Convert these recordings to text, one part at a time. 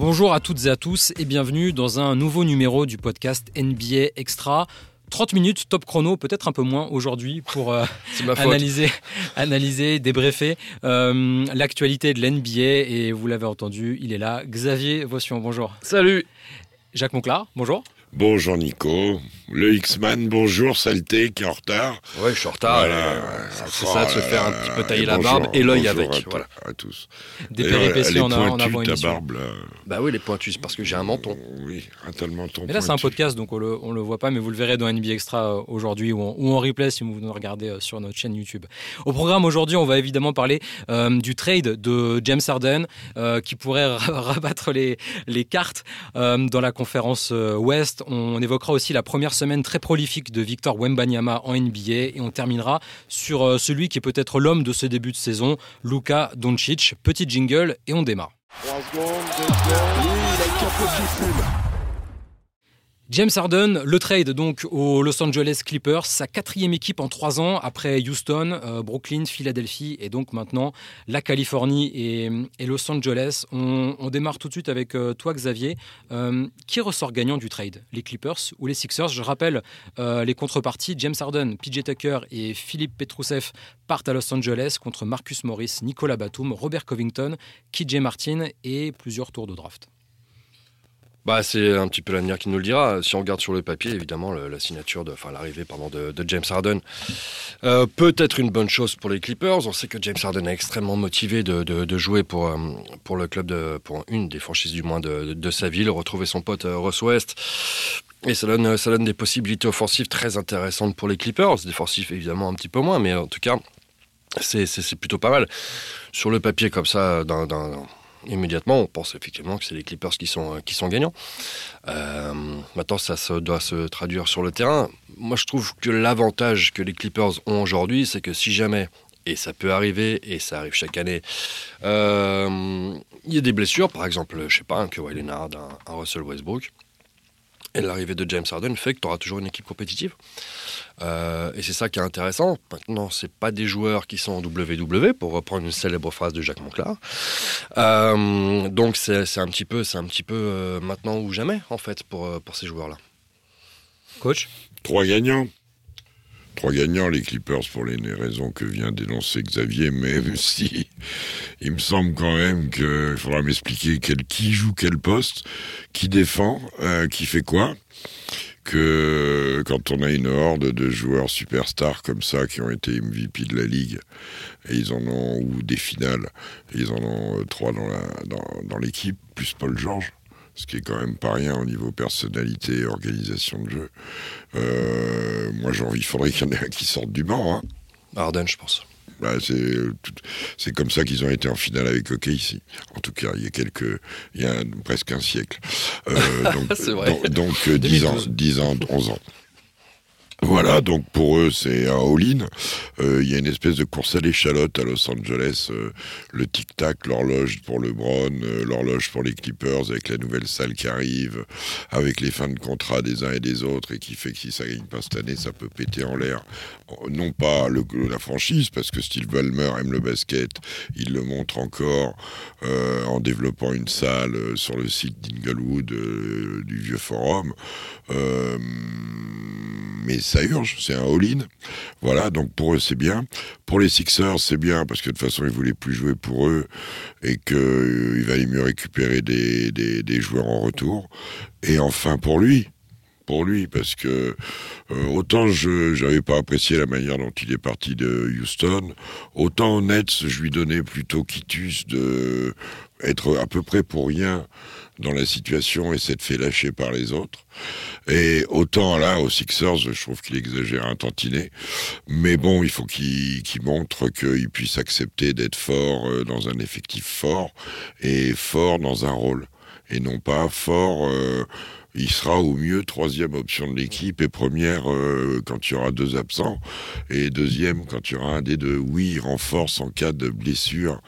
Bonjour à toutes et à tous et bienvenue dans un nouveau numéro du podcast NBA Extra. 30 minutes, top chrono, peut-être un peu moins aujourd'hui pour euh, analyser, analyser, débriefer euh, l'actualité de l'NBA. Et vous l'avez entendu, il est là. Xavier Vossion, bonjour. Salut. Jacques Monclar, bonjour. Bonjour Nico. Le X-Man, bonjour, saleté, qui est en retard. Ouais, je suis en retard. c'est ça, de se faire un petit peu tailler la barbe et l'œil avec. À, voilà. à tous. Des péripéties en, en avant ta barbe, là. Bah oui, les pointus, parce que j'ai un menton. Oui, un tel menton. Mais là, c'est un podcast, donc on le, on le voit pas, mais vous le verrez dans NBA Extra euh, aujourd'hui ou, ou, en replay si vous nous regardez euh, sur notre chaîne YouTube. Au programme aujourd'hui, on va évidemment parler euh, du trade de James Harden euh, qui pourrait rabattre les, les cartes euh, dans la conférence Ouest. On évoquera aussi la première semaine très prolifique de Victor Wembanyama en NBA et on terminera sur euh, celui qui est peut-être l'homme de ce début de saison, Luka Doncic. Petit jingle et on démarre. James Harden, le trade donc aux Los Angeles Clippers, sa quatrième équipe en trois ans après Houston, euh, Brooklyn, Philadelphie et donc maintenant la Californie et, Los Angeles. On, démarre tout de suite avec euh, toi Xavier. Euh, qui ressort gagnant du trade Les Clippers ou les Sixers? Je rappelle les contreparties. James Harden, PJ Tucker et Philippe Petrousev partent à Los Angeles contre Marcus Morris, Nicolas Batum, Robert Covington, KJ Martin et plusieurs tours de draft. Bah, c'est un petit peu l'avenir qui nous le dira. Si on regarde sur le papier, évidemment, la signature, de, enfin l'arrivée pardon, de, James Harden euh, peut être une bonne chose pour les Clippers. On sait que James Harden est extrêmement motivé de, jouer pour, euh, pour le club, de, pour une des franchises du moins de, sa ville, retrouver son pote euh, Ross West. Et ça donne, ça donne des possibilités offensives très intéressantes pour les Clippers. Défensifs, évidemment, un petit peu moins, mais en tout cas, c'est plutôt pas mal. Sur le papier, comme ça, immédiatement, on pense effectivement que c'est les Clippers qui sont, qui sont gagnants. Euh, maintenant, ça doit se traduire sur le terrain. Moi, je trouve que l'avantage que les Clippers ont aujourd'hui, c'est que si jamais, et ça peut arriver, et ça arrive chaque année, euh, il y a des blessures, par exemple, je sais pas, un Kawhi Leonard, un Russell Westbrook, et l'arrivée de James Harden fait que tu auras toujours une équipe compétitive. Euh, et c'est ça qui est intéressant. Maintenant, c'est pas des joueurs qui sont en WW, pour reprendre une célèbre phrase de Jacques Monclar. Euh, donc c'est un petit peu, c'est un petit peu euh, maintenant ou jamais en fait pour pour ces joueurs-là. Coach? Trois gagnants. Trois gagnants, les Clippers, pour les raisons que vient d'énoncer Xavier, même si il me semble quand même qu'il faudra m'expliquer quel, qui joue quel poste, qui défend, euh, qui fait quoi que quand on a une horde de joueurs superstars comme ça qui ont été MVP de la ligue et ils en ont ou des finales ils en ont trois dans la dans, dans l'équipe plus Paul George ce qui est quand même pas rien au niveau personnalité et organisation de jeu. Euh, moi, il faudrait qu'il y en ait un qui sorte du banc. Hein. Arden, je pense. Bah, c'est comme ça qu'ils ont été en finale avec OK ici. En tout cas, il y a quelques, il y a presque un siècle. Euh, donc, donc, donc euh, 10 ans, 10 ans, 11 ans. Voilà, donc pour eux, c'est un all-in. Il euh, y a une espèce de course à l'échalote à Los Angeles. Euh, le tic-tac, l'horloge pour LeBron, euh, l'horloge pour les Clippers, avec la nouvelle salle qui arrive, avec les fins de contrat des uns et des autres, et qui fait que si ça gagne pas cette année, ça peut péter en l'air. Non pas le, la franchise, parce que Steve Ballmer aime le basket, il le montre encore euh, en développant une salle sur le site d'Inglewood euh, du vieux forum. Euh, mais ça urge, c'est un all-in. Voilà, donc pour eux c'est bien. Pour les Sixers c'est bien parce que de toute façon ils voulaient plus jouer pour eux et qu'il euh, valait mieux récupérer des, des, des, joueurs en retour. Et enfin pour lui, pour lui parce que euh, autant je j'avais pas apprécié la manière dont il est parti de Houston, autant au Nets je lui donnais plutôt quitus de être à peu près pour rien dans la situation et s'être fait lâcher par les autres. Et autant là, aux Sixers, je trouve qu'il exagère un tantinet. Mais bon, il faut qu'il qu montre qu'il puisse accepter d'être fort euh, dans un effectif fort et fort dans un rôle. Et non pas fort... Euh, il sera au mieux troisième option de l'équipe et première euh, quand il y aura deux absents et deuxième quand il y aura un des deux. Oui, renforce en cas de blessure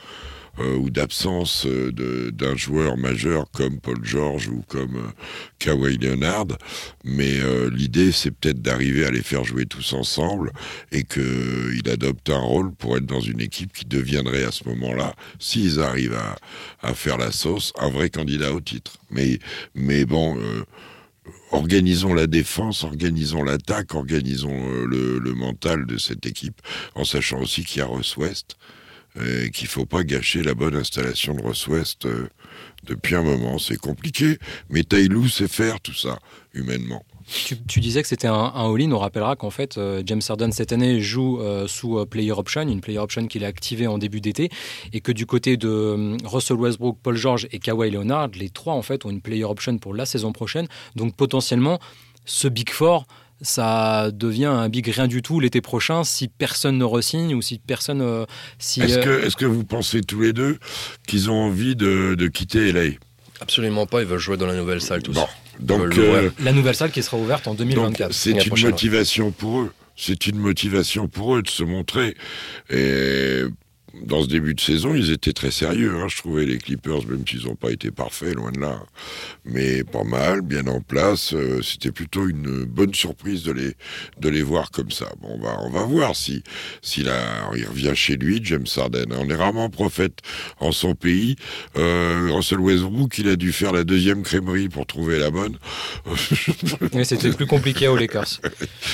euh, ou d'absence d'un joueur majeur comme Paul George ou comme Kawhi Leonard. Mais l'idée, c'est peut-être d'arriver à les faire jouer tous ensemble et qu'il adopte un rôle pour être dans une équipe qui deviendrait à ce moment-là, s'ils arrivent à, à, faire la sauce, un vrai candidat au titre. Mais, mais bon organisons la défense, organisons l'attaque, organisons euh, le, mental de cette équipe, en sachant aussi qu'il y a Ross West, et qu'il faut pas gâcher la bonne installation de Ross West euh, depuis un moment. C'est compliqué, mais Taylou sait faire tout ça, humainement. Tu, disais que c'était un, all-in. On rappellera qu'en fait, euh, James Harden cette année joue euh, sous player option, une player option qu'il a activée en début d'été, et que du côté de Russell Westbrook, Paul George et Kawhi Leonard, les trois en fait ont une player option pour la saison prochaine. Donc potentiellement, ce Big Four ça devient un big rien du tout l'été prochain si personne ne resigne ou si personne. si, est-ce, que, est-ce que vous pensez tous les deux qu'ils ont envie de, de quitter LA Absolument pas, ils veulent jouer dans la nouvelle salle tous. Donc, euh, la nouvelle salle qui sera ouverte en 2024. C'est une motivation pour eux. C'est une motivation pour eux de se montrer. Et dans ce début de saison, ils étaient très sérieux. Hein. Je trouvais les Clippers, même s'ils n'ont pas été parfaits, loin de là, mais pas mal, bien en place. Euh, c'était plutôt une bonne surprise de les de les voir comme ça. Bon, on va on va voir si s'il il revient chez lui, James Harden. On est rarement prophète en son pays. Euh, Russell Westbrook, il a dû faire la deuxième crèmerie pour trouver la bonne. mais c'était plus compliqué aux Lakers.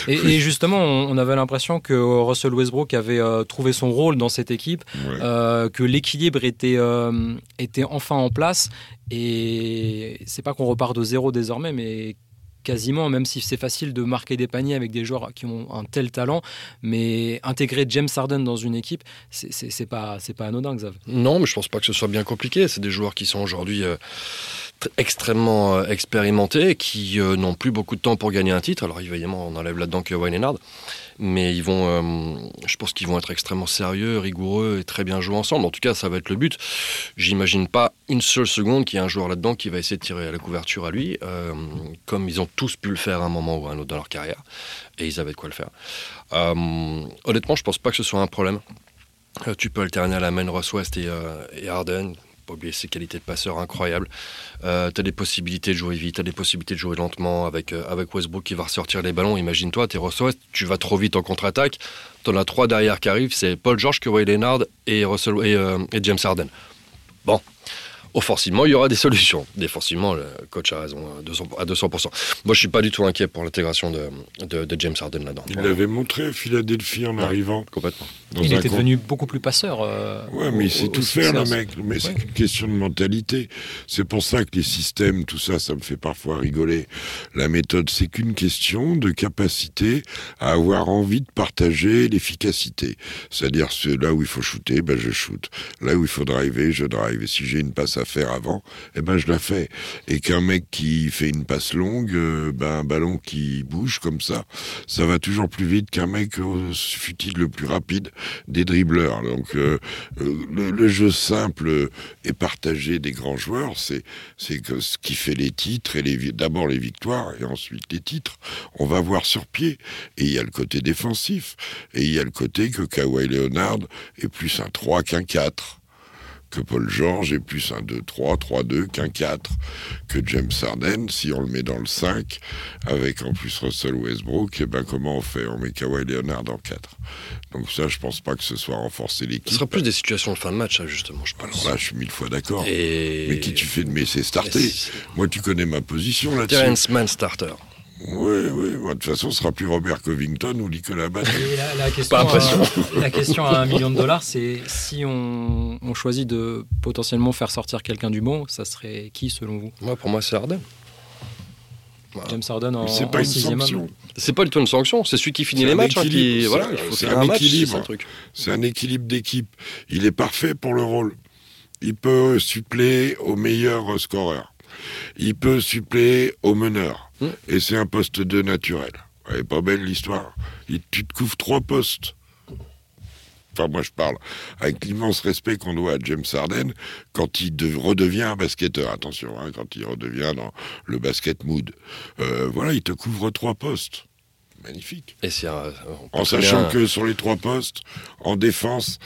Et, justement, on, avait l'impression que Russell Westbrook avait euh, trouvé son rôle dans cette équipe euh, que l'équilibre était, euh, était enfin en place. Et c'est pas qu'on repart de zéro désormais, mais quasiment, même si c'est facile de marquer des paniers avec des joueurs qui ont un tel talent, mais intégrer James Harden dans une équipe, c'est pas, pas anodin, Xav. Non, mais je pense pas que ce soit bien compliqué. C'est des joueurs qui sont aujourd'hui euh, extrêmement expérimentés, qui n'ont plus beaucoup de temps pour gagner un titre. Alors évidemment, on enlève là-dedans que Wayne Leonard, mais ils vont, euh, je pense qu'ils vont être extrêmement sérieux, rigoureux et très bien jouer ensemble. En tout cas, ça va être le but. J'imagine pas une seule seconde qu'il y a un joueur là-dedans qui va essayer de tirer à la couverture à lui, euh, comme ils ont tous pu le faire à un moment ou à un autre dans leur carrière, et ils avaient de quoi le faire. Euh, honnêtement, je pense pas que ce soit un problème. tu peux alterner à la main Ross West et, et Harden, pas oublier ses qualités de passeur incroyables. Euh, tu as des possibilités de jouer vite, tu as des possibilités de jouer lentement avec, euh, avec Westbrook qui va ressortir les ballons. Imagine-toi, tu West, tu vas trop vite en contre-attaque. Tu en as trois derrière qui arrivent c'est Paul George, Kawhi Leonard et, Russell, et, euh, et James Harden. Bon, offensivement, il y aura des solutions. Défensivement, le coach a raison à 200%. Moi, je suis pas du tout inquiet pour l'intégration de, de, James Harden là-dedans. Il l'avait montré à Philadelphie en arrivant. Complètement. Il était devenu beaucoup plus passeur. Euh, ouais, mais il sait tout faire, le mec. Mais c'est une question de mentalité. C'est pour ça que les systèmes, tout ça, ça me fait parfois rigoler. La méthode, c'est qu'une question de capacité à avoir envie de partager l'efficacité. C'est-à-dire, là où il faut shooter, ben, je shoot. Là où il faut driver, je drive. Et si j'ai une passe à faire avant, eh ben je la fais. Et qu'un mec qui fait une passe longue, euh, ben un ballon qui bouge comme ça, ça va toujours plus vite qu'un mec, euh, fut-il le plus rapide, des dribbleurs. Donc euh, le, jeu simple et partagé des grands joueurs, c'est ce qui fait les titres et d'abord les victoires et ensuite les titres, on va voir sur pied. Et il y a le côté défensif et il y a le côté que Kawhi Leonard est plus un 3 qu'un 4 que Paul George est plus un 2-3, 3-2 qu'un 4, que James Harden, si on le met dans le 5, avec en plus Russell Westbrook, et eh ben comment on fait? On met Kawhi Leonard en 4. Donc ça, je pense pas que ce soit renforcer l'équipe. Ce sera plus des situations de fin de match, justement, je pense. Alors là, je suis mille fois d'accord. Mais qui tu fais de Messi starter? Moi, tu connais ma position là-dessus. Terrence Mann starter. Oui, oui. de toute façon, ce sera plus Robert Covington ou Nicolas Batum. La, question, à, la question à un million de dollars, c'est si on, choisit de potentiellement faire sortir quelqu'un du banc, ça serait qui selon vous? Moi, pour moi, c'est Harden. James Harden en C'est pas une sanction. C'est pas du tout une sanction, c'est celui qui finit les matchs. Hein, voilà, c'est un, équilibre. C'est un équilibre d'équipe. Il est parfait pour le rôle. Il peut suppléer au meilleur scoreur. Il peut suppléer au meneur Et c'est un poste 2 naturel. Elle est pas belle l'histoire. Tu te couvres trois postes. Enfin, moi, je parle avec l'immense respect qu'on doit à James Harden quand il redevient un basketteur. Attention, hein, quand il redevient dans le basket mood. Euh, voilà, il te couvre trois postes. Magnifique. Et en sachant que sur les trois postes, en défense,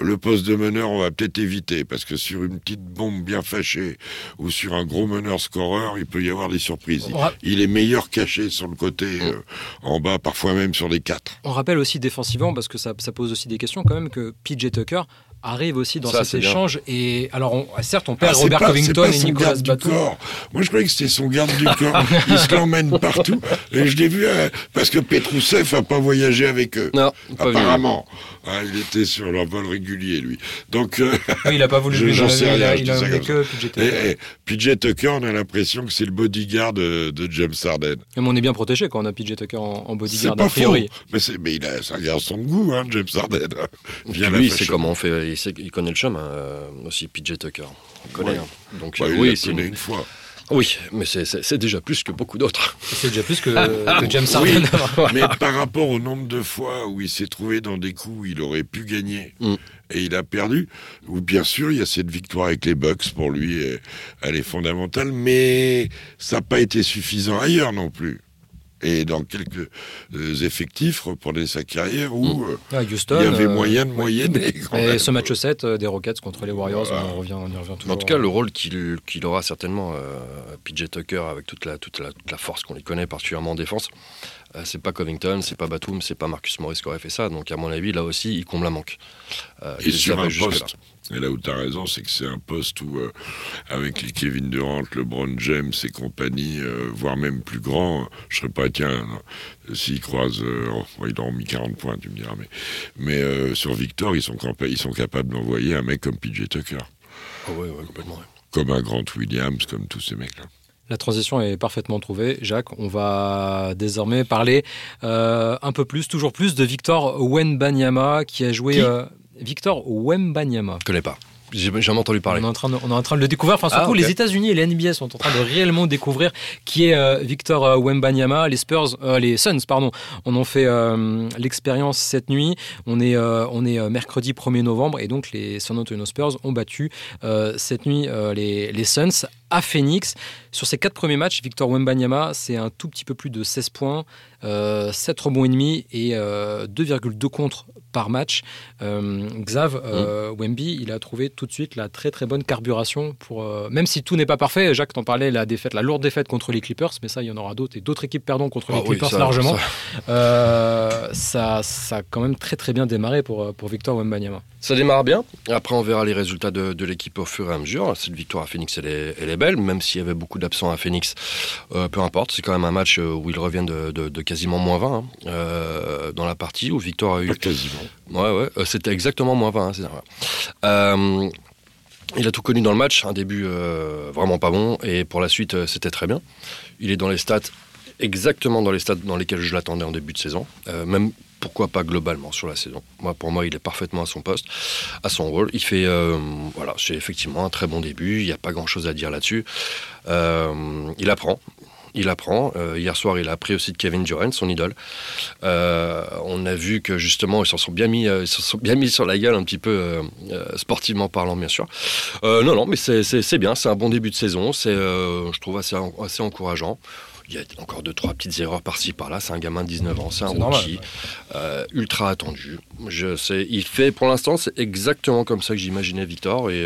le poste de meneur, on va peut-être éviter, parce que sur une petite bombe bien fâchée ou sur un gros meneur scoreur, il peut y avoir des surprises. Il, est meilleur caché sur le côté, euh, en bas, parfois même sur les quatre. On rappelle aussi défensivement, parce que ça, ça pose aussi des questions quand même, que PJ Tucker arrive aussi dans cet échange. Et alors, certes, on perd ah, Robert Covington et Nicolas Batum. Moi, je croyais que c'était son garde du corps. il se l'emmène partout. Et je l'ai vu euh, parce que Petrousev n'a pas voyagé avec eux. Non, apparemment. Ah, il était sur leur vol régulier, lui. Donc, euh, il n'a pas voulu je, j'en sais rien. Il a que PJ Tucker. PJ Tucker, on a l'impression que c'est le bodyguard de, James Harden. Mais on est bien protégé quand on a PJ Tucker en, bodyguard, a priori. Mais, mais il a, un garçon de goût, hein, James Harden. Bien lui, c'est comment on fait il, connaît le chemin euh, aussi, PJ Tucker. On connaît. Hein. Donc, euh, oui, c'est une... fois. Oui, mais c'est déjà plus que beaucoup d'autres. C'est déjà plus que, James Harden. mais par rapport au nombre de fois où il s'est trouvé dans des coups où il aurait pu gagner mm. et il a perdu, ou bien sûr il y a cette victoire avec les Bucks pour lui, elle est fondamentale, mais ça n'a pas été suffisant ailleurs non plus et dans quelques euh, effectifs reprenait sa carrière où mm. euh, ah, il y avait euh, moyen de moyenner. Et ce match 7 des Rockets contre les Warriors, on, revient, on y revient toujours. En tout cas, le rôle qu'il aura certainement, PJ Tucker, avec toute la, toute la, la force qu'on lui connaît, particulièrement en défense, c'est pas Covington, c'est pas Batum, c'est pas Marcus Morris qui aurait fait ça. Donc, à mon avis, là aussi, il comble un manque. et sur un poste, et là où tu as raison, c'est que c'est un poste où, euh, avec les Kevin Durant, LeBron James et compagnie, euh, voire même plus grand, je serais pas, tiens, s'ils croisent, euh, oh, ils ont mis 40 points, tu me diras, mais, mais sur Victor, ils sont, ils sont capables d'envoyer un mec comme PJ Tucker. Oh ouais, ouais, complètement. Comme un Grant Williams, comme tous ces mecs-là. La transition est parfaitement trouvée. Jacques, on va désormais parler un peu plus, toujours plus, de Victor Wenbanyama qui a joué. Victor Wembanyama. Je connais pas. J'ai jamais entendu parler. On est, en train de, on est en train de le découvrir. Enfin, surtout, ah, les États-Unis et la NBA sont en train de réellement découvrir qui est euh, Victor euh, Wembanyama. Les Spurs, euh, les Suns, pardon, on en fait l'expérience cette nuit. On est, on est mercredi 1er novembre et donc les San Antonio Spurs ont battu cette nuit les, les Suns à Phoenix. Sur ces quatre premiers matchs, Victor Wembanyama, c'est un tout petit peu plus de 16 points, 7 rebonds et demi et 2,2 contre par match. Xav, mmh. Wemby, il a trouvé tout de suite la très très bonne carburation pour euh, même si tout n'est pas parfait. Jacques t'en parlait la défaite, la lourde défaite contre les Clippers, mais ça il y en aura d'autres et d'autres équipes perdant contre les ah Clippers largement. Euh, ça. ça. a quand même très très bien démarré pour euh, pour Victor Wembanyama. Ça démarre bien. Après on verra les résultats de, l'équipe au fur et à mesure. Cette victoire à Phoenix elle est, elle est belle, même s'il y avait beaucoup d'absents à Phoenix. peu importe, c'est quand même un match où ils reviennent de, quasiment moins 20 hein, dans la partie où Victor a eu. quasiment. Ouais ouais, c'était exactement moins 20. Hein, il a tout connu dans le match, un début euh, vraiment pas bon, et pour la suite, euh, c'était très bien. Il est dans les stats, exactement dans les stats dans lesquels je l'attendais en début de saison, euh, même pourquoi pas globalement sur la saison. Moi, pour moi, il est parfaitement à son poste, à son rôle. Il fait, voilà, c'est effectivement un très bon début. Il n'y a pas grand-chose à dire là-dessus. il apprend il apprend. Euh, hier soir, il a appris aussi de Kevin Durant, son idole. Euh, on a vu que justement, ils s'en sont bien mis, euh, sont bien mis sur la gueule un petit peu sportivement parlant, bien sûr. non, non, mais c'est bien. C'est un bon début de saison. C'est, je trouve, assez encourageant. Il y a encore deux, trois petites erreurs par-ci, par-là. C'est un gamin de 19 ans, c'est un rookie, ultra attendu. Je sais, il fait, pour l'instant, c'est exactement comme ça que j'imaginais Victor et,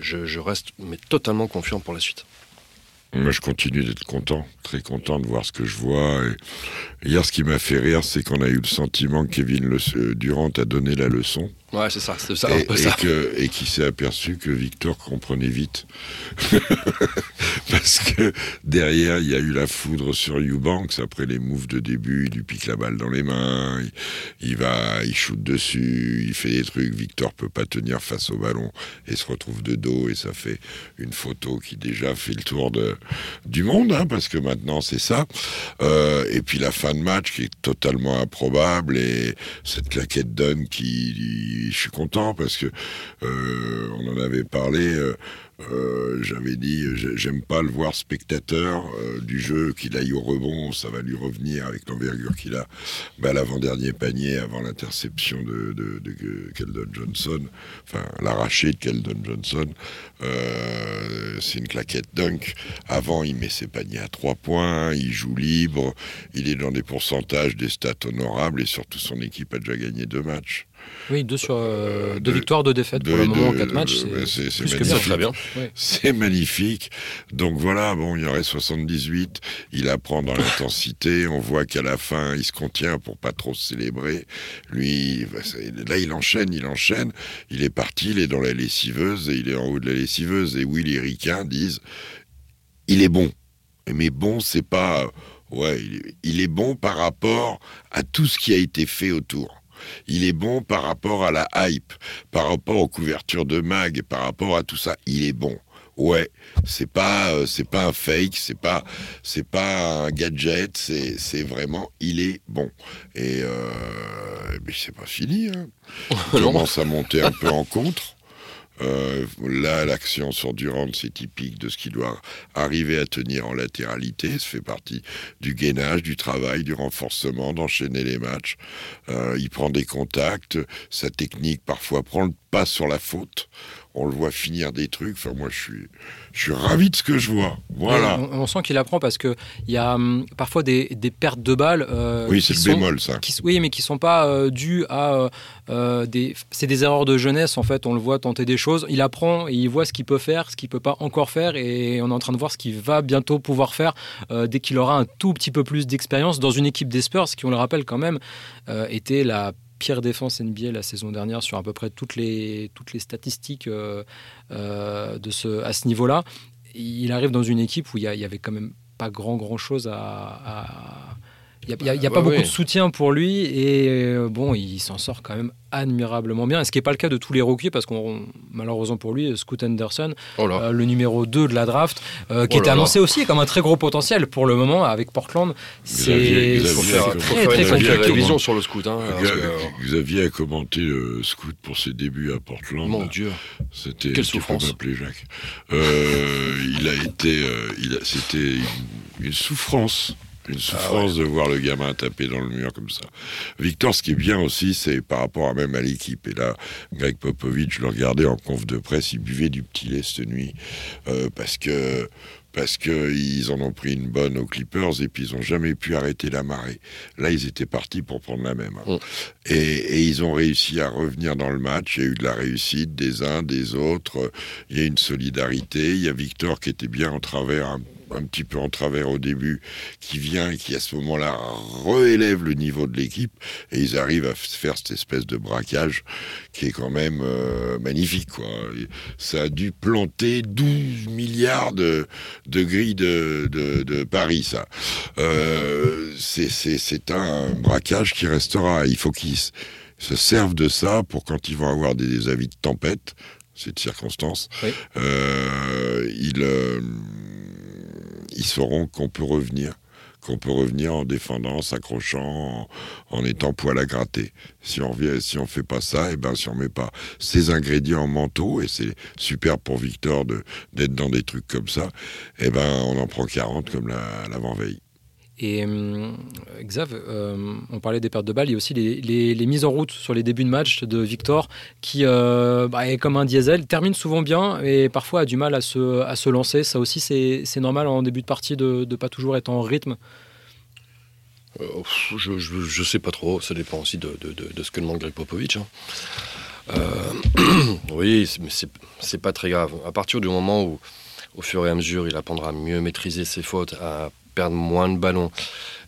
je, je, reste mais totalement confiant pour la suite. Moi, je continue d'être content, très content de voir ce que je vois. Et hier, ce qui m'a fait rire, c'est qu'on a eu le sentiment que Kevin le, Durant a donné la leçon. Ouais, c'est ça, c'est ça, et, un Et, qui s'est aperçu que Victor comprenait vite. Parce que derrière, il y a eu la foudre sur Eubanks. Après les moves de début, il lui pique la balle dans les mains. Il, va, il shoot dessus, il fait des trucs. Victor peut pas tenir face au ballon et se retrouve de dos. Et ça fait une photo qui déjà fait le tour de, du monde, hein, parce que maintenant, c'est ça. Euh, et puis la fin de match qui est totalement improbable. Et cette claquette donne qui je suis content parce que euh, on en avait parlé. Euh, euh, j'avais dit, j'aime pas le voir spectateur du jeu, qu'il aille au rebond, ça va lui revenir avec l'envergure qu'il a. Bah, L'avant-dernier panier avant l'interception de, Keldon Johnson, enfin l'arraché de Keldon Johnson, c'est une claquette dunk. Avant, il met ses paniers à trois points, il joue libre, il est dans des pourcentages, des stats honorables et surtout son équipe a déjà gagné deux matchs. Oui, deux, sur, euh, deux victoires, deux défaites pour le moment en quatre matchs. C'est très bien. C'est magnifique. Donc voilà, bon, il y aurait 78. Il apprend dans l'intensité. On voit qu'à la fin, il se contient pour pas trop se célébrer. Lui, bah, là, il enchaîne, il enchaîne. Il est parti, il est dans la lessiveuse et il est en haut de la lessiveuse. Et Will et Ricain disent il est bon. Mais bon, c'est pas. Ouais, il est bon par rapport à tout ce qui a été fait autour il est bon par rapport à la hype, par rapport aux couvertures de mag, par rapport à tout ça, il est bon. Ouais, c'est pas euh, c'est pas un fake, c'est pas c'est pas un gadget, c'est c'est vraiment il est bon. Et euh, mais c'est pas fini. Hein. Il commence à monter un peu en contre. Euh, là, l'action sur Durand, c'est typique de ce qui doit arriver à tenir en latéralité. Ça fait partie du gainage, du travail, du renforcement, d'enchaîner les matchs. Euh, il prend des contacts. Sa technique, parfois, prend le pas sur la faute on le voit finir des trucs. Enfin, moi, je suis, je suis ravi de ce que je vois. Voilà. On, sent qu'il apprend parce qu'il y a hum, parfois des, pertes de balles. Euh, oui, c'est le bémol, ça. oui, mais qui sont pas euh, dues à euh, des. C'est des erreurs de jeunesse, en fait. On le voit tenter des choses. Il apprend et il voit ce qu'il peut faire, ce qu'il peut pas encore faire. Et on est en train de voir ce qu'il va bientôt pouvoir faire dès qu'il aura un tout petit peu plus d'expérience dans une équipe des Spurs, qui, on le rappelle quand même, était la pire défense NBA la saison dernière sur à peu près toutes les, toutes les statistiques euh, euh, de ce, à ce niveau-là. Il arrive dans une équipe où il y, avait quand même pas grand grand chose à il n'y a, y a, pas beaucoup de soutien pour lui et euh, bon, il s'en sort quand même admirablement bien. Et ce qui n'est pas le cas de tous les rookies parce qu'on malheureusement pour lui, Scoot Anderson, oh euh, le numéro 2 de la draft, euh, qui oh était annoncé aussi comme un très gros potentiel pour le moment avec Portland. C'est très très compliqué. vision sur le Scoot. Hein, Xavier a commenté le Scoot pour ses débuts à Portland. Mon Dieu, c'était quelle souffrance. Jacques. il a été, c'était une souffrance une ah souffrance de voir le gamin taper dans le mur comme ça. Victor, ce qui est bien aussi, c'est par rapport à même à l'équipe. Et là, Greg Popovich, je le regardais en conf de presse, il buvait du petit lait cette nuit. Euh, parce que parce qu'ils en ont pris une bonne aux Clippers et puis ils n'ont jamais pu arrêter la marée. Là, ils étaient partis pour prendre la même. Mm. Et, et, ils ont réussi à revenir dans le match. Il y a eu de la réussite des uns, des autres. Il y a une solidarité. Il y a Victor qui était bien en travers un un petit peu en travers au début, qui vient et qui à ce moment-là réélève le niveau de l'équipe, et ils arrivent à faire cette espèce de braquage qui est quand même euh, magnifique. Quoi. Ça a dû planter 12 milliards de, de grilles de, de, Paris, ça. Euh, c'est un braquage qui restera. Il faut qu'ils se servent de ça pour quand ils vont avoir des, avis de tempête, cette circonstance, euh, ils ils sauront qu'on peut revenir qu'on peut revenir en défendant, en s'accrochant, en, étant poil à gratter. Si on ne si on fait pas ça, et eh ben si on met pas ces ingrédients mentaux, et c'est super pour Victor d'être dans des trucs comme ça, et eh ben on en prend 40 comme l'avant-veille. Et euh, Xav, euh, on parlait des pertes de balles, il y a aussi les, mises en route sur les débuts de match de Victor, qui euh, bah, est comme un diesel, termine souvent bien et parfois a du mal à se, lancer. Ça aussi, c'est normal en début de partie de ne pas toujours être en rythme. je, ne sais pas trop, ça dépend aussi de, ce que demande Greg Popovich. Hein. oui, mais c'est pas très grave. À partir du moment où, au fur et à mesure, il apprendra à mieux maîtriser ses fautes, à perdre moins de ballons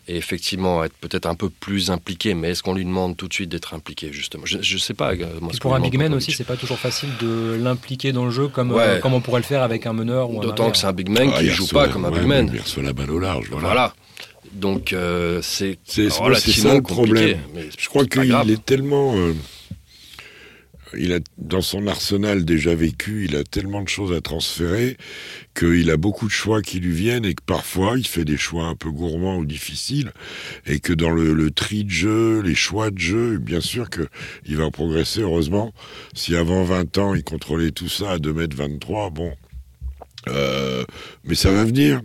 et effectivement être peut-être un peu plus impliqué. Mais est-ce qu'on lui demande tout de suite d'être impliqué justement? Je ne sais pas. Euh, pour un big man aussi, c'est pas toujours facile de l'impliquer dans le jeu comme, euh, comme on pourrait le faire avec un meneur. D'autant que c'est un big man qui ne joue pas comme un big man. Il reçoit la balle au large. Voilà. Donc euh, c'est relativement ça le problème. Je crois qu'il est tellement il a dans son arsenal déjà vécu, il a tellement de choses à transférer qu'il a beaucoup de choix qui lui viennent et que parfois il fait des choix un peu gourmands ou difficiles et que dans le, tri de jeu, les choix de jeu, bien sûr que il va progresser heureusement. Si avant 20 ans il contrôlait tout ça à 2m23, bon, euh, mais ça va venir,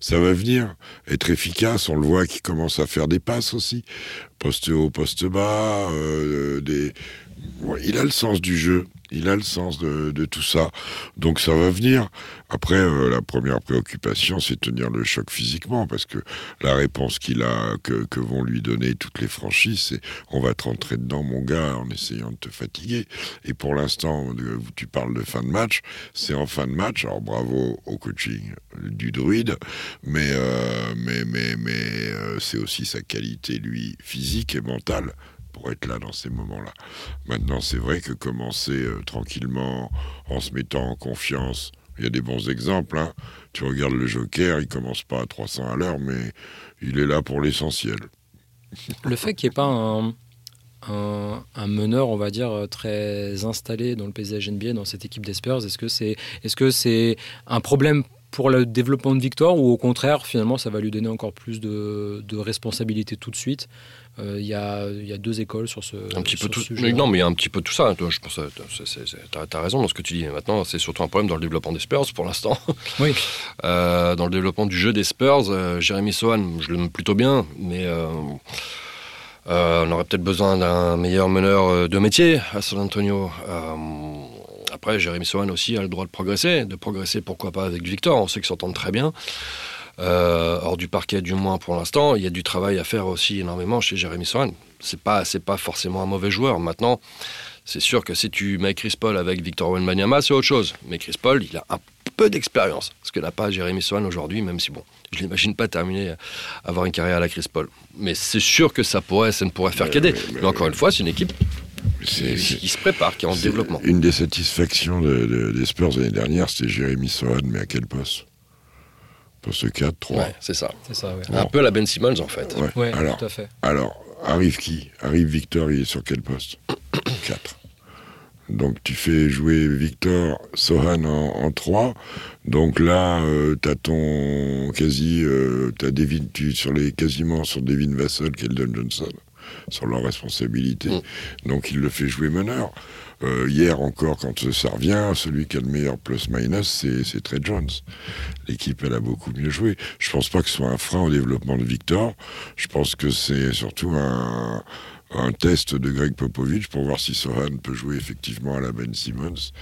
ça va venir. Être efficace, on le voit qui commence à faire des passes aussi, poste haut, poste bas, euh, des, il a le sens du jeu, il a le sens de, tout ça, donc ça va venir. Après, euh, la première préoccupation, c'est tenir le choc physiquement, parce que la réponse qu'il a, que, vont lui donner toutes les franchises, c'est on va te rentrer dedans, mon gars, en essayant de te fatiguer. Et pour l'instant, tu parles de fin de match, c'est en fin de match. Alors bravo au coaching du druide, mais euh, mais mais euh, c'est aussi sa qualité lui physique et mentale être là dans ces moments-là. Maintenant, c'est vrai que commencer euh, tranquillement, en se mettant en confiance, il y a des bons exemples. Hein. Tu regardes le Joker, il commence pas à 300 à l'heure, mais il est là pour l'essentiel. Le fait qu'il n'y ait pas un, un, meneur, on va dire, euh, très installé dans le paysage NBA, dans cette équipe des Spurs, est-ce que c'est est -ce c'est un problème pour le développement de Victor ou au contraire, finalement, ça va lui donner encore plus de, de responsabilité tout de suite euh, il y, a, y, a, deux écoles sur ce, un petit peu tout, Non, mais il y a un petit peu tout ça. Je pense, tu as, raison dans ce que tu dis. Maintenant, c'est surtout un problème dans le développement des Spurs pour l'instant. Oui. Euh, dans le développement du jeu des Spurs, euh, Jérémy Sohan, je l'aime plutôt bien, mais on aurait peut-être besoin d'un meilleur meneur de métier à San Antonio. Après, Jérémy Sohan aussi a le droit de progresser, de progresser pourquoi pas avec Victor. On sait qu'ils s'entendent très bien. Euh, hors du parquet du moins pour l'instant. Il y a du travail à faire aussi énormément chez Jérémy Sohan. C'est pas, c'est pas forcément un mauvais joueur. Maintenant, c'est sûr que si tu mets Chris Paul avec Victor Wembanyama, c'est autre chose. Mais Chris Paul, il a un peu d'expérience, ce que n'a pas Jérémy Sohan aujourd'hui, même si bon, je l'imagine pas terminer, avoir une carrière à la Chris Paul. Mais c'est sûr que ça pourrait, ça ne pourrait faire qu'aider. Mais, encore une fois, c'est une équipe qui, se prépare, qui est en développement. Une des satisfactions des Spurs l'année dernière, c'était Jérémy Sohan, mais à quel poste? Ce 4, 3. c'est ça. Un peu la Ben Simmons, en fait. alors, tout à fait. Alors, arrive qui? Arrive Victor, il est sur quel poste? 4. Donc tu fais jouer Victor Sohan en, 3. Donc là, euh, tu as ton quasi, euh, as Devin, tu, sur les quasiment sur Devin Vassell, Keldon Johnson, sur leur responsabilité. Mm. Donc il le fait jouer meneur. Euh, hier encore, quand ça revient, celui qui a le meilleur plus-minus, c'est Trey Jones. L'équipe, elle a beaucoup mieux joué. Je pense pas que ce soit un frein au développement de Victor. Je pense que c'est surtout un, un test de Greg Popovich pour voir si Sohan peut jouer effectivement à la Ben Simmons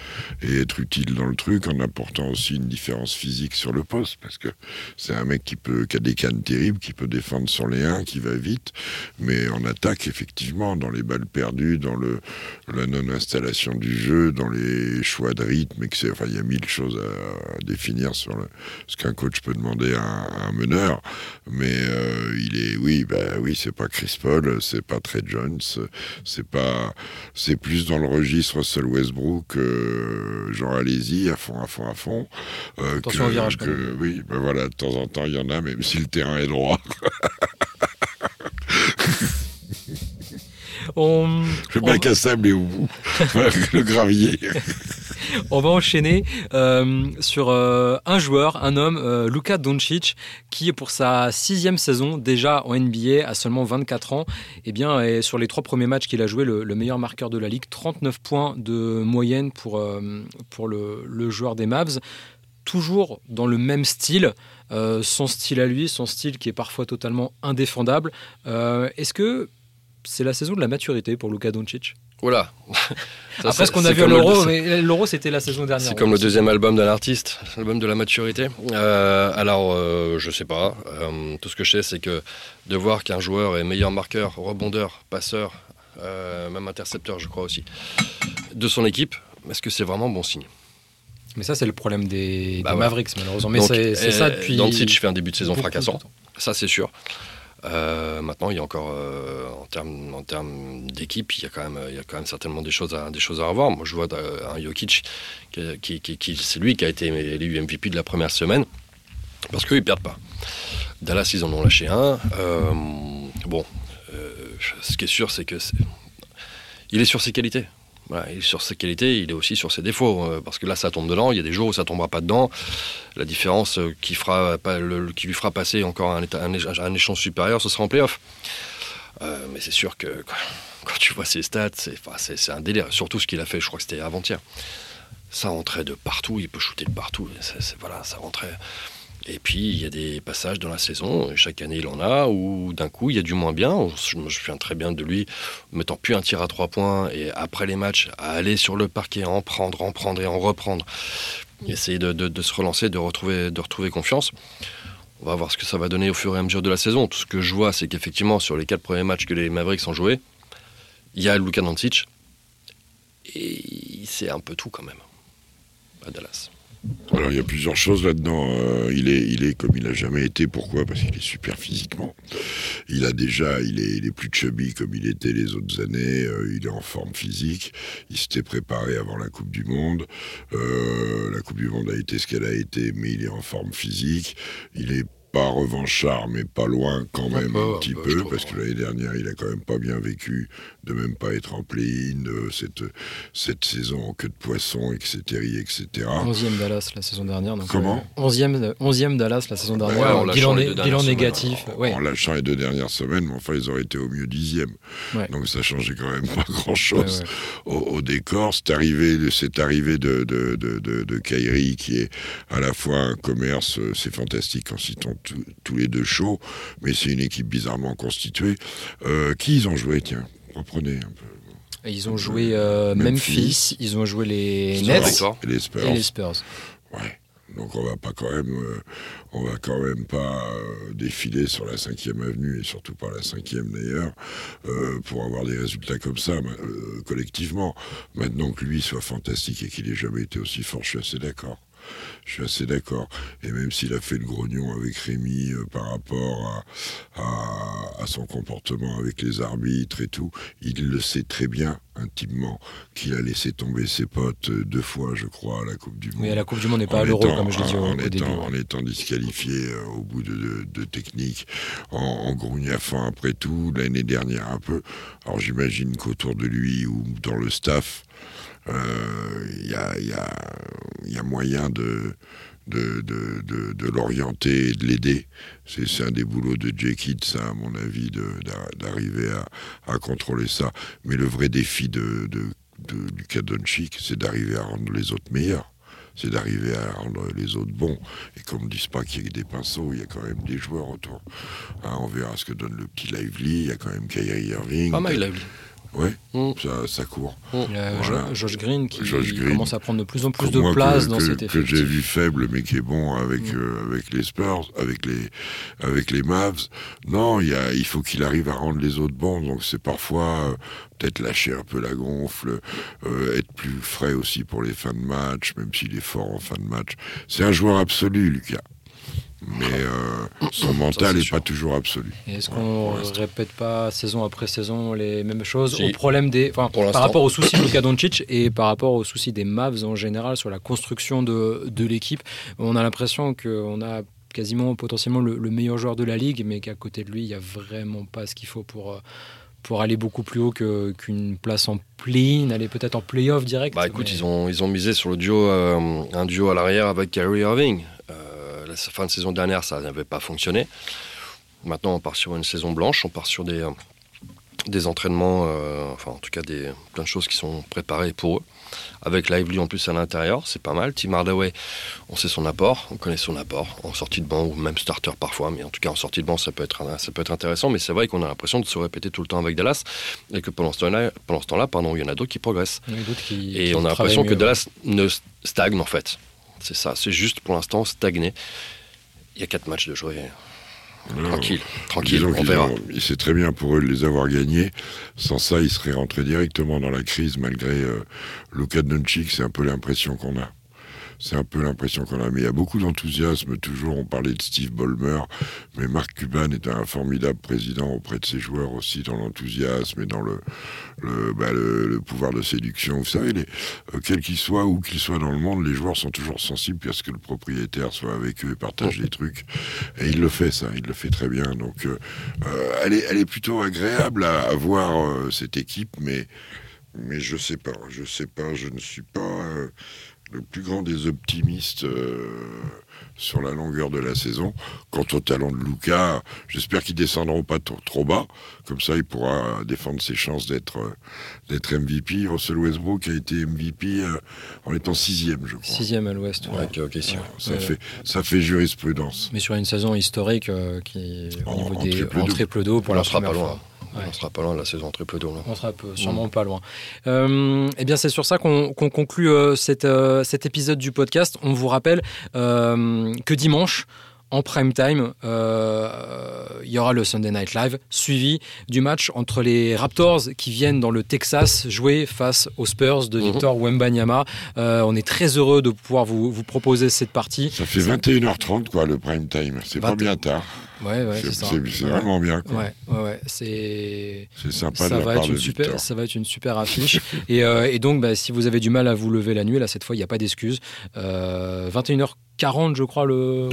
et être utile dans le truc en apportant aussi une différence physique sur le poste parce que c'est un mec qui peut qui a des cannes terribles, qui peut défendre sur les 1, qui va vite, mais en attaque effectivement dans les balles perdues, dans la non-installation du jeu, dans les choix de rythme, et que enfin il y a mille choses à, définir sur ce qu'un coach peut demander à un, meneur, mais euh, il est oui bah oui c'est pas Chris Paul, c'est pas très c'est pas, c'est plus dans le registre Russell Westbrook, euh, genre allez-y à fond, à fond, à fond. Euh, Attention au virage. oui, ben voilà, de temps en temps il y en a, même si le terrain est droit. On... Le bac à sable est où Le gravier. On va enchaîner euh, sur euh, un joueur, un homme, euh, Luka Doncic, qui pour sa sixième saison déjà en NBA à seulement 24 ans, et eh bien, sur les trois premiers matchs qu'il a joué le, meilleur marqueur de la ligue, 39 points de moyenne pour, pour le, le, joueur des Mavs, toujours dans le même style. son style à lui, son style qui est parfois totalement indéfendable. Est-ce que c'est la saison de la maturité pour Luka Doncic voilà. Après ce qu'on a vu à l'Euro, l'Euro c'était la saison dernière. C'est comme le deuxième album d'un artiste, l'album de la maturité. Euh, alors, euh, je sais pas. Euh, tout ce que je sais, c'est que de voir qu'un joueur est meilleur marqueur, rebondeur, passeur, même intercepteur, je crois aussi, de son équipe, est-ce que c'est vraiment bon signe? Mais ça, c'est le problème des, bah Mavericks, malheureusement. Mais c'est ça depuis. Doncic fait un début de saison fracassant. Ça, c'est sûr. Euh, maintenant, il y a encore, euh, en termes en d'équipe, il y a quand même, il y a quand même certainement des choses à des choses à revoir. Moi, je vois un Jokic qui, qui, c'est lui qui a été élu MVP de la première semaine parce qu'ils perdent pas. Dallas, ils en ont lâché un. Euh, bon, ce qui est sûr, c'est que il est sur ses qualités sur ses qualités, il est aussi sur ses défauts. Euh, parce que là, ça tombe dedans. Il y a des jours où ça tombera pas dedans. La différence euh, qui, lui fera passer encore un, un, échange supérieur, ce sera en playoff. Euh, mais c'est sûr que quand tu vois ses stats, c'est un délire. Surtout ce qu'il a fait, je crois que c'était avant-hier. Ça rentrait de partout, il peut shooter de partout. voilà, ça rentrait. Et puis, il y a des passages dans la saison, chaque année il en a, où d'un coup, il y a du moins bien. Je me souviens très bien de lui mettant plus un tir à trois points, et après les matchs, à aller sur le parquet, en prendre, en prendre et en reprendre. Essayer de, se relancer, de retrouver, de retrouver confiance. On va voir ce que ça va donner au fur et à mesure de la saison. Tout ce que je vois, c'est qu'effectivement, sur les quatre premiers matchs que les Mavericks ont joués, il y a Luka Doncic, et c'est un peu tout quand même à Dallas. Alors il y a plusieurs choses là-dedans. Euh, il, est, comme il n'a jamais été. Pourquoi? Parce qu'il est super physiquement. Il a déjà, il est, il est plus chubby comme il était les autres années. Euh, il est en forme physique. Il s'était préparé avant la Coupe du Monde. Euh, la Coupe du Monde a été ce qu'elle a été, mais il est en forme physique. Il est pas revanchard, mais pas loin quand même un petit peu, parce que l'année dernière, il a quand même pas bien vécu de même pas être en play cette, cette saison en queue de poisson, etc. etc. 11e Dallas la saison dernière. Donc Comment 11e, 11e Dallas la saison dernière. en bilan, bilan négatif. En, en, lâchant les deux dernières semaines, mais enfin, ils auraient été au mieux dixième. Donc ça changeait quand même pas grand-chose au, décor. C'est arrivé, cette arrivée de, de, de, de, Kairi, qui est à la fois un commerce, euh, c'est fantastique en citant tous les deux chauds, mais c'est une équipe bizarrement constituée. Euh, qui ils ont joué, tiens Reprenez un peu. Ils ont joué euh, Memphis, ils ont joué les Nets et les Spurs. les Spurs. Ouais. Donc on va pas quand même, euh, on va quand même pas défiler sur la 5 avenue et surtout pas la 5 d'ailleurs pour avoir des résultats comme ça collectivement. Maintenant que lui soit fantastique et qu'il ait jamais été aussi fort, je suis assez d'accord. Je suis assez d'accord. Et même s'il a fait le grognon avec Rémi euh, par rapport à, son comportement avec les arbitres et tout, il le sait très bien intimement qu'il a laissé tomber ses potes euh, deux fois, je crois, à la Coupe du Monde. Mais à la Coupe du Monde n'est pas à l'Euro, comme je l'ai dit au, en étant, En étant disqualifié euh, au bout de, de, technique, en, en grognafant après tout, l'année dernière un peu. Alors j'imagine qu'autour de lui ou dans le staff, il euh, y a, moyen de, l'orienter et de l'aider. C'est un des boulots de Jay ça, à mon avis, d'arriver à, contrôler ça. Mais le vrai défi de, de Lucas Doncic, c'est d'arriver à rendre les autres meilleurs c'est d'arriver à rendre les autres bons. Et qu'on ne dise pas qu'il y a des pinceaux, il y a quand même des joueurs autour. Hein, on verra ce que donne le petit Lively, il y a quand même Kyrie Irving. Pas mal Lively. Oui, mm. ça, court. Mm. A Josh Green qui commence à prendre de plus en plus de place dans cet effectif. Que j'ai vu faible, mais qui est bon avec, mm. euh, avec les Spurs, avec les, avec les Mavs. Non, il, y a, il faut qu'il arrive à rendre les autres bons. Donc c'est parfois euh, peut-être lâcher un peu la gonfle, euh, être plus frais aussi pour les fins de match, même s'il est fort en fin de match. C'est un joueur absolu, Lucas mais euh, son mental n'est pas toujours absolu. Est-ce qu'on ne répète pas saison après saison les mêmes choses? Au problème des, par rapport aux soucis de Luka Doncic et par rapport aux soucis des Mavs en général sur la construction de, de l'équipe On a l'impression qu'on a quasiment potentiellement le, meilleur joueur de la ligue, mais qu'à côté de lui, il n'y a vraiment pas ce qu'il faut pour euh, pour aller beaucoup plus haut qu'une place en play-in, aller peut-être en play-off direct. Bah écoute, ils, ont, ils ont misé sur le duo, euh, un duo à l'arrière avec Kyrie Irving la fin de saison dernière, ça n'avait pas fonctionné. Maintenant, on part sur une saison blanche, on part sur des, des entraînements, euh, enfin en tout cas des, plein de choses qui sont préparées pour eux. Avec Lively en plus à l'intérieur, c'est pas mal. Tim Hardaway, on sait son apport, on connaît son apport, en sortie de banc ou même starter parfois, mais en tout cas en sortie de banc ça peut être, ça peut être intéressant, mais c'est vrai qu'on a l'impression de se répéter tout le temps avec Dallas et que pendant ce temps-là, pendant ce temps-là pardon, il y en a d'autres qui progressent. et on a l'impression que Dallas ne stagne en fait. C'est ça, c'est juste pour l'instant stagné. Il y a quatre matchs de jouer. tranquille, tranquille, on verra. C'est très bien pour eux de les avoir gagnés. Sans ça, ils seraient rentrés directement dans la crise malgré euh, Luka Doncic. C'est un peu l'impression qu'on a. C'est un peu l'impression qu'on a. Mais il y a beaucoup d'enthousiasme. Toujours, on parlait de Steve Ballmer, mais Marc Cuban est un formidable président auprès de ses joueurs aussi, dans l'enthousiasme et dans le, le, bah, pouvoir de séduction. Vous savez, euh, quel qu'il soit, où qu'il soit dans le monde, les joueurs sont toujours sensibles à ce que le propriétaire soit avec eux et partage des trucs. Et il le fait, ça. Il le fait très bien. Donc, euh, euh, elle, est, plutôt agréable à, à voir, cette équipe, mais mais je sais pas, je sais pas, je ne suis pas le plus grand des optimistes sur la longueur de la saison. Quant au talent de Luca, j'espère qu'ils descendront pas trop, bas. Comme ça, il pourra défendre ses chances d'être d'être MVP. Russell Westbrook a été MVP euh, en étant sixième, je crois. Sixième à l'Ouest. Ouais. ça fait ça fait jurisprudence. Mais sur une saison historique euh, qui au niveau des en triple d'eau pour la première fois. On sera pas loin de la saison triple d'eau. On sera sûrement pas loin. Euh, eh bien, c'est sur ça qu'on conclut cet épisode du podcast. On vous rappelle que dimanche, en prime time, euh, il y aura le Sunday Night Live, suivi du match entre les Raptors qui viennent dans le Texas jouer face aux Spurs de mhm. Victor Wembanyama. Euh, on est très heureux de pouvoir vous, vous proposer cette partie. Ça fait 21h30 quoi le prime time, c'est pas bien tard. Ouais, ouais, c'est vraiment bien. Quoi. Ouais, ouais, c'est. sympa ça de va être une super, Ça va être une super affiche. et, euh, et, donc, bah, si vous avez du mal à vous lever la nuit, là, cette fois, il n'y a pas d'excuse. 21h 40, je crois, le,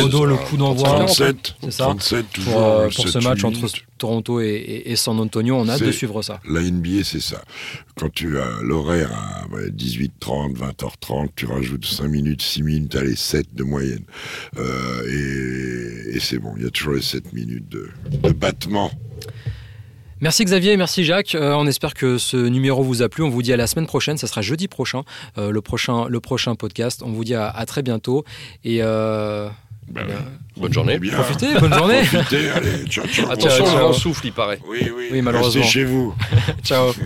modo, le coup d'envoi. 37, c'est ça. 37, pour, euh, pour ce match entre Toronto et, San Antonio, on a hâte de suivre ça. La NBA, c'est ça. Quand tu as l'horaire à 18h30, 20h30, tu rajoutes 5 minutes, 6 minutes, allez, 7 de moyenne. Euh, et, et c'est bon, il y a toujours les 7 minutes de, de battement. Merci Xavier, merci Jacques. Euh, on espère que ce numéro vous a plu. On vous dit à la semaine prochaine. Ça sera jeudi prochain, euh, le prochain, le prochain podcast. On vous dit à, très bientôt et euh, bah bah, ouais. Bonne journée. Bien. Profitez, bonne journée. Profitez, allez, ciao, ciao. Ah, Attention, bon. le vent souffle, il paraît. Oui, oui. oui malheureusement. Restez chez vous. ciao.